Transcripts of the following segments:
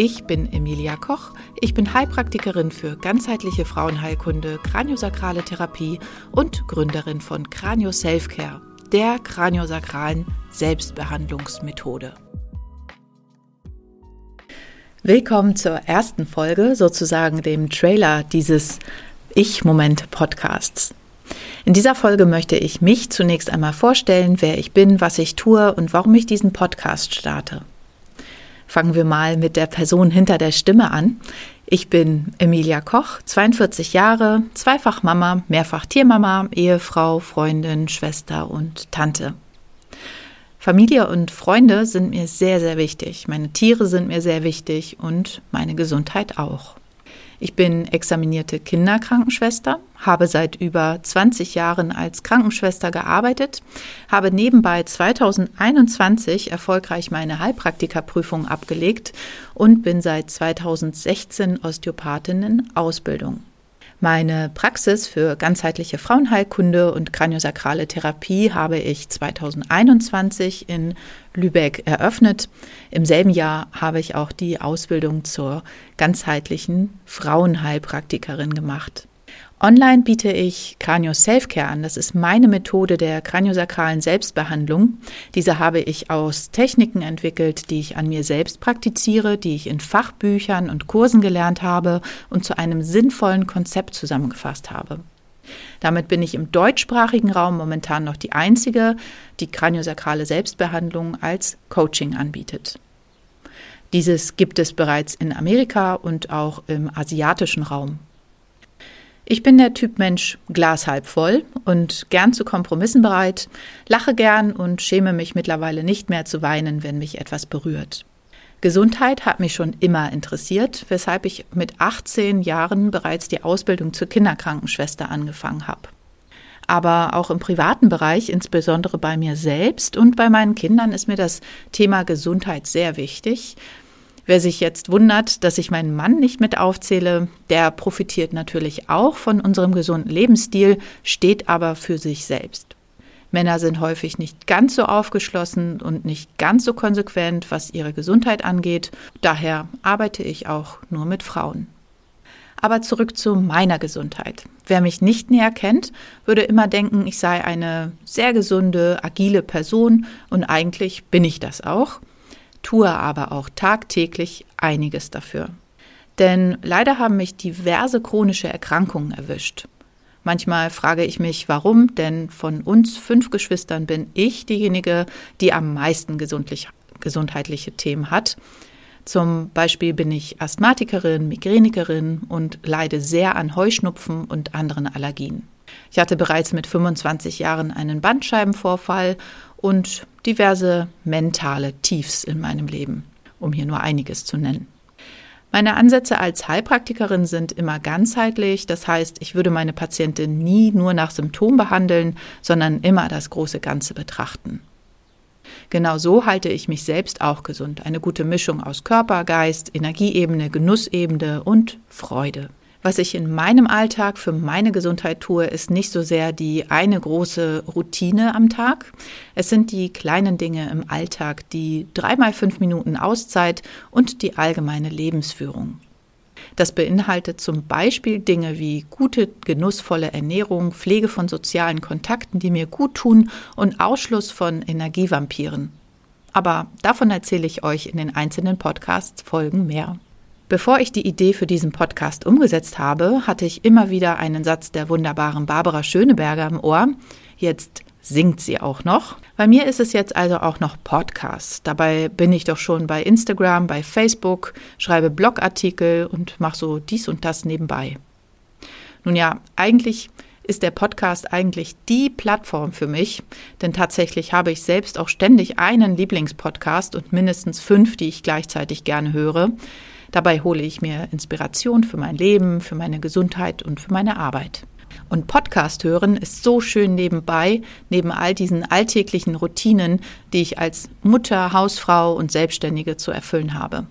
Ich bin Emilia Koch. Ich bin Heilpraktikerin für ganzheitliche Frauenheilkunde, kraniosakrale Therapie und Gründerin von Kranio Selfcare, der kraniosakralen Selbstbehandlungsmethode. Willkommen zur ersten Folge, sozusagen dem Trailer dieses Ich-Moment-Podcasts. In dieser Folge möchte ich mich zunächst einmal vorstellen, wer ich bin, was ich tue und warum ich diesen Podcast starte. Fangen wir mal mit der Person hinter der Stimme an. Ich bin Emilia Koch, 42 Jahre, zweifach Mama, mehrfach Tiermama, Ehefrau, Freundin, Schwester und Tante. Familie und Freunde sind mir sehr, sehr wichtig. Meine Tiere sind mir sehr wichtig und meine Gesundheit auch. Ich bin examinierte Kinderkrankenschwester, habe seit über 20 Jahren als Krankenschwester gearbeitet, habe nebenbei 2021 erfolgreich meine Heilpraktikerprüfung abgelegt und bin seit 2016 Osteopathin in Ausbildung. Meine Praxis für ganzheitliche Frauenheilkunde und kraniosakrale Therapie habe ich 2021 in Lübeck eröffnet. Im selben Jahr habe ich auch die Ausbildung zur ganzheitlichen Frauenheilpraktikerin gemacht. Online biete ich Kranio Selfcare an. Das ist meine Methode der kraniosakralen Selbstbehandlung. Diese habe ich aus Techniken entwickelt, die ich an mir selbst praktiziere, die ich in Fachbüchern und Kursen gelernt habe und zu einem sinnvollen Konzept zusammengefasst habe. Damit bin ich im deutschsprachigen Raum momentan noch die einzige, die kraniosakrale Selbstbehandlung als Coaching anbietet. Dieses gibt es bereits in Amerika und auch im asiatischen Raum. Ich bin der Typ Mensch Glas halb voll und gern zu Kompromissen bereit, lache gern und schäme mich mittlerweile nicht mehr zu weinen, wenn mich etwas berührt. Gesundheit hat mich schon immer interessiert, weshalb ich mit 18 Jahren bereits die Ausbildung zur Kinderkrankenschwester angefangen habe. Aber auch im privaten Bereich, insbesondere bei mir selbst und bei meinen Kindern, ist mir das Thema Gesundheit sehr wichtig Wer sich jetzt wundert, dass ich meinen Mann nicht mit aufzähle, der profitiert natürlich auch von unserem gesunden Lebensstil, steht aber für sich selbst. Männer sind häufig nicht ganz so aufgeschlossen und nicht ganz so konsequent, was ihre Gesundheit angeht. Daher arbeite ich auch nur mit Frauen. Aber zurück zu meiner Gesundheit. Wer mich nicht näher kennt, würde immer denken, ich sei eine sehr gesunde, agile Person und eigentlich bin ich das auch tue aber auch tagtäglich einiges dafür. Denn leider haben mich diverse chronische Erkrankungen erwischt. Manchmal frage ich mich, warum, denn von uns fünf Geschwistern bin ich diejenige, die am meisten gesundheitliche Themen hat. Zum Beispiel bin ich Asthmatikerin, Migränikerin und leide sehr an Heuschnupfen und anderen Allergien. Ich hatte bereits mit 25 Jahren einen Bandscheibenvorfall und diverse mentale Tiefs in meinem Leben, um hier nur einiges zu nennen. Meine Ansätze als Heilpraktikerin sind immer ganzheitlich, das heißt, ich würde meine Patientin nie nur nach Symptom behandeln, sondern immer das große Ganze betrachten. Genau so halte ich mich selbst auch gesund. Eine gute Mischung aus Körper, Geist, Energieebene, Genussebene und Freude. Was ich in meinem Alltag für meine Gesundheit tue, ist nicht so sehr die eine große Routine am Tag. Es sind die kleinen Dinge im Alltag, die dreimal fünf Minuten Auszeit und die allgemeine Lebensführung. Das beinhaltet zum Beispiel Dinge wie gute, genussvolle Ernährung, Pflege von sozialen Kontakten, die mir gut tun und Ausschluss von Energievampiren. Aber davon erzähle ich euch in den einzelnen Podcast-Folgen mehr. Bevor ich die Idee für diesen Podcast umgesetzt habe, hatte ich immer wieder einen Satz der wunderbaren Barbara Schöneberger im Ohr. Jetzt singt sie auch noch. Bei mir ist es jetzt also auch noch Podcast. Dabei bin ich doch schon bei Instagram, bei Facebook, schreibe Blogartikel und mache so dies und das nebenbei. Nun ja, eigentlich ist der Podcast eigentlich die Plattform für mich, denn tatsächlich habe ich selbst auch ständig einen Lieblingspodcast und mindestens fünf, die ich gleichzeitig gerne höre. Dabei hole ich mir Inspiration für mein Leben, für meine Gesundheit und für meine Arbeit. Und Podcast hören ist so schön nebenbei, neben all diesen alltäglichen Routinen, die ich als Mutter, Hausfrau und Selbstständige zu erfüllen habe.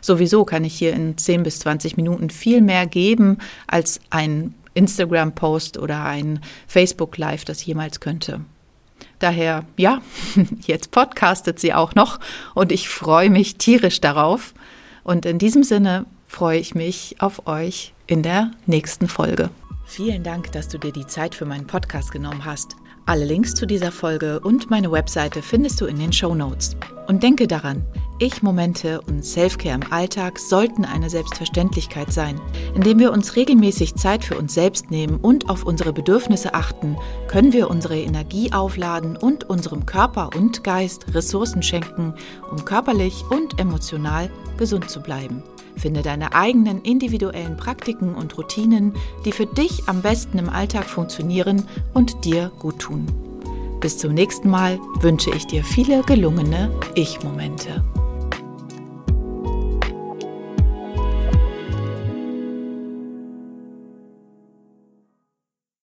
Sowieso kann ich hier in 10 bis 20 Minuten viel mehr geben als ein Instagram-Post oder ein Facebook-Live das jemals könnte. Daher, ja, jetzt podcastet sie auch noch und ich freue mich tierisch darauf. Und in diesem Sinne freue ich mich auf euch in der nächsten Folge. Vielen Dank, dass du dir die Zeit für meinen Podcast genommen hast. Alle Links zu dieser Folge und meine Webseite findest du in den Show Notes. Und denke daran, Ich-Momente und Selfcare im Alltag sollten eine Selbstverständlichkeit sein. Indem wir uns regelmäßig Zeit für uns selbst nehmen und auf unsere Bedürfnisse achten, können wir unsere Energie aufladen und unserem Körper und Geist Ressourcen schenken, um körperlich und emotional gesund zu bleiben. Finde deine eigenen individuellen Praktiken und Routinen, die für dich am besten im Alltag funktionieren und dir gut tun. Bis zum nächsten Mal wünsche ich dir viele gelungene Ich-Momente.